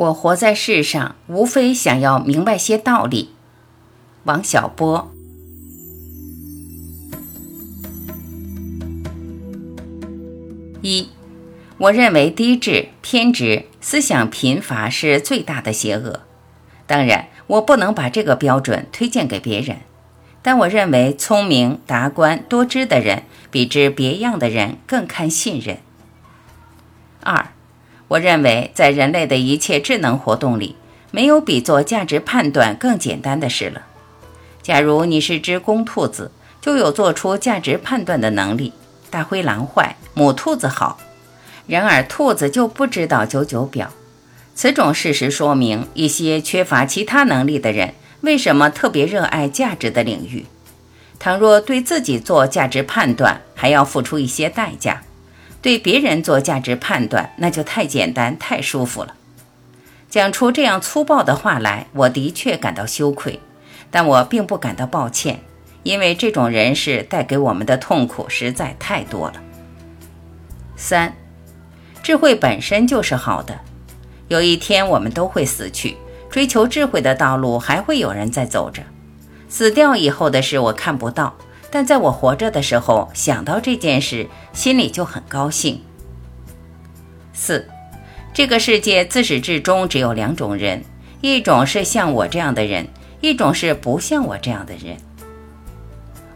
我活在世上，无非想要明白些道理。王小波。一，我认为低智、偏执、思想贫乏是最大的邪恶。当然，我不能把这个标准推荐给别人，但我认为聪明、达观、多知的人，比之别样的人更堪信任。二。我认为，在人类的一切智能活动里，没有比做价值判断更简单的事了。假如你是只公兔子，就有做出价值判断的能力。大灰狼坏，母兔子好。然而，兔子就不知道九九表。此种事实说明，一些缺乏其他能力的人为什么特别热爱价值的领域。倘若对自己做价值判断，还要付出一些代价。对别人做价值判断，那就太简单、太舒服了。讲出这样粗暴的话来，我的确感到羞愧，但我并不感到抱歉，因为这种人士带给我们的痛苦实在太多了。三，智慧本身就是好的。有一天我们都会死去，追求智慧的道路还会有人在走着。死掉以后的事我看不到。但在我活着的时候，想到这件事，心里就很高兴。四，这个世界自始至终只有两种人，一种是像我这样的人，一种是不像我这样的人。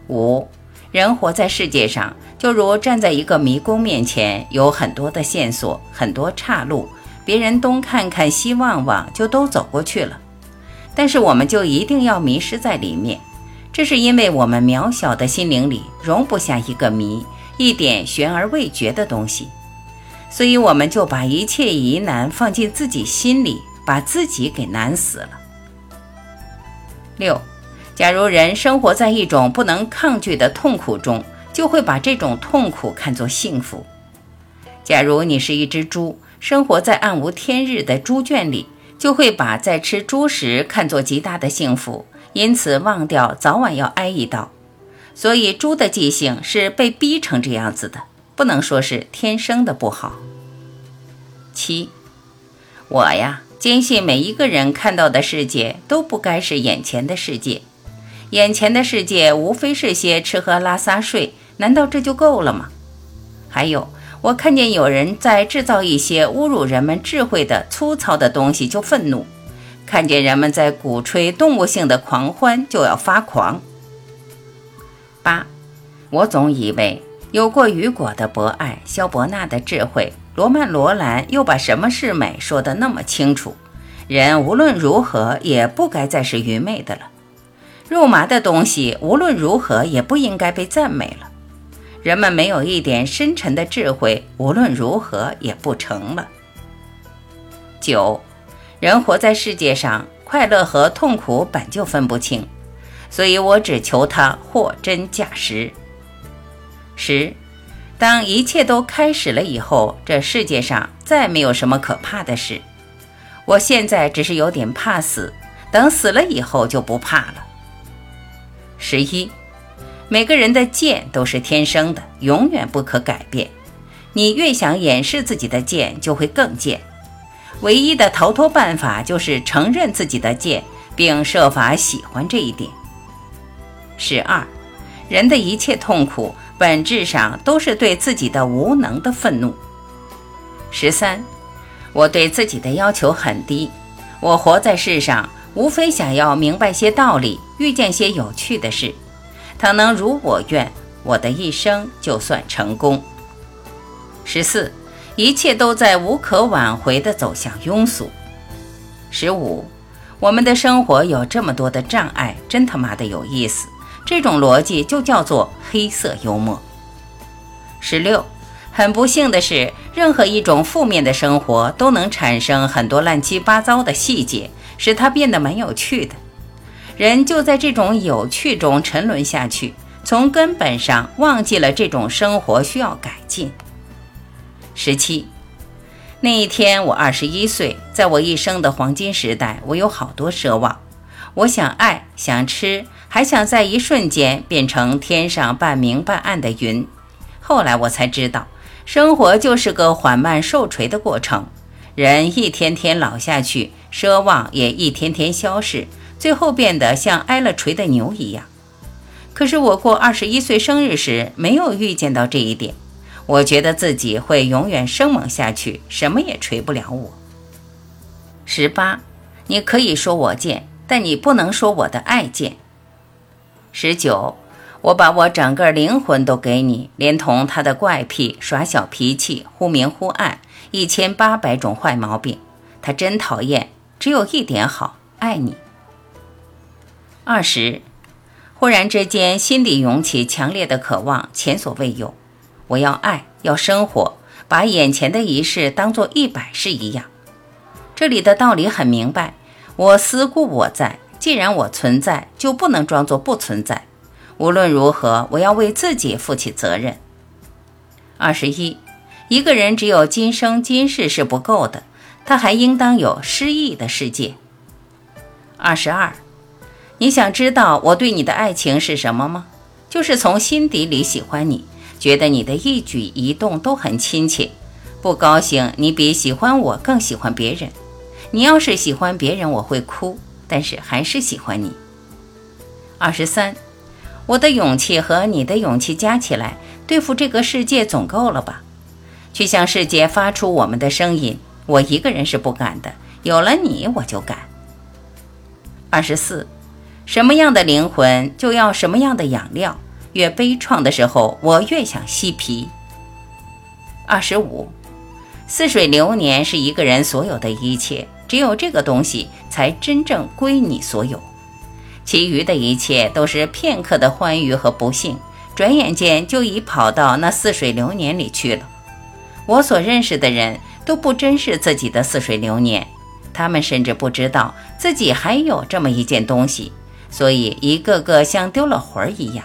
五，人活在世界上，就如站在一个迷宫面前，有很多的线索，很多岔路，别人东看看西望望，就都走过去了，但是我们就一定要迷失在里面。这是因为我们渺小的心灵里容不下一个谜，一点悬而未决的东西，所以我们就把一切疑难放进自己心里，把自己给难死了。六，假如人生活在一种不能抗拒的痛苦中，就会把这种痛苦看作幸福。假如你是一只猪，生活在暗无天日的猪圈里，就会把在吃猪食看作极大的幸福。因此，忘掉早晚要挨一刀，所以猪的记性是被逼成这样子的，不能说是天生的不好。七，我呀，坚信每一个人看到的世界都不该是眼前的世界，眼前的世界无非是些吃喝拉撒睡，难道这就够了吗？还有，我看见有人在制造一些侮辱人们智慧的粗糙的东西，就愤怒。看见人们在鼓吹动物性的狂欢，就要发狂。八，我总以为有过雨果的博爱，萧伯纳的智慧，罗曼·罗兰又把什么是美说得那么清楚，人无论如何也不该再是愚昧的了。肉麻的东西无论如何也不应该被赞美了。人们没有一点深沉的智慧，无论如何也不成了。九。人活在世界上，快乐和痛苦本就分不清，所以我只求它货真价实。十，当一切都开始了以后，这世界上再没有什么可怕的事。我现在只是有点怕死，等死了以后就不怕了。十一，每个人的贱都是天生的，永远不可改变。你越想掩饰自己的贱，就会更贱。唯一的逃脱办法就是承认自己的贱，并设法喜欢这一点。十二，人的一切痛苦本质上都是对自己的无能的愤怒。十三，我对自己的要求很低，我活在世上无非想要明白些道理，遇见些有趣的事。倘能如我愿，我的一生就算成功。十四。一切都在无可挽回地走向庸俗。十五，我们的生活有这么多的障碍，真他妈的有意思。这种逻辑就叫做黑色幽默。十六，很不幸的是，任何一种负面的生活都能产生很多乱七八糟的细节，使它变得蛮有趣的。人就在这种有趣中沉沦下去，从根本上忘记了这种生活需要改进。十七，那一天我二十一岁，在我一生的黄金时代，我有好多奢望。我想爱，想吃，还想在一瞬间变成天上半明半暗的云。后来我才知道，生活就是个缓慢受锤的过程。人一天天老下去，奢望也一天天消逝，最后变得像挨了锤的牛一样。可是我过二十一岁生日时，没有预见到这一点。我觉得自己会永远生猛下去，什么也锤不了我。十八，你可以说我贱，但你不能说我的爱贱。十九，我把我整个灵魂都给你，连同他的怪癖、耍小脾气、忽明忽暗、一千八百种坏毛病，他真讨厌。只有一点好，爱你。二十，忽然之间，心底涌起强烈的渴望，前所未有。我要爱，要生活，把眼前的一事当做一百事一样。这里的道理很明白。我思故我在，既然我存在，就不能装作不存在。无论如何，我要为自己负起责任。二十一，一个人只有今生今世是不够的，他还应当有诗意的世界。二十二，你想知道我对你的爱情是什么吗？就是从心底里喜欢你。觉得你的一举一动都很亲切，不高兴你比喜欢我更喜欢别人。你要是喜欢别人，我会哭，但是还是喜欢你。二十三，我的勇气和你的勇气加起来，对付这个世界总够了吧？去向世界发出我们的声音，我一个人是不敢的，有了你我就敢。二十四，什么样的灵魂就要什么样的养料。越悲怆的时候，我越想嬉皮。二十五，似水流年是一个人所有的一切，只有这个东西才真正归你所有，其余的一切都是片刻的欢愉和不幸，转眼间就已跑到那似水流年里去了。我所认识的人都不珍视自己的似水流年，他们甚至不知道自己还有这么一件东西，所以一个个像丢了魂儿一样。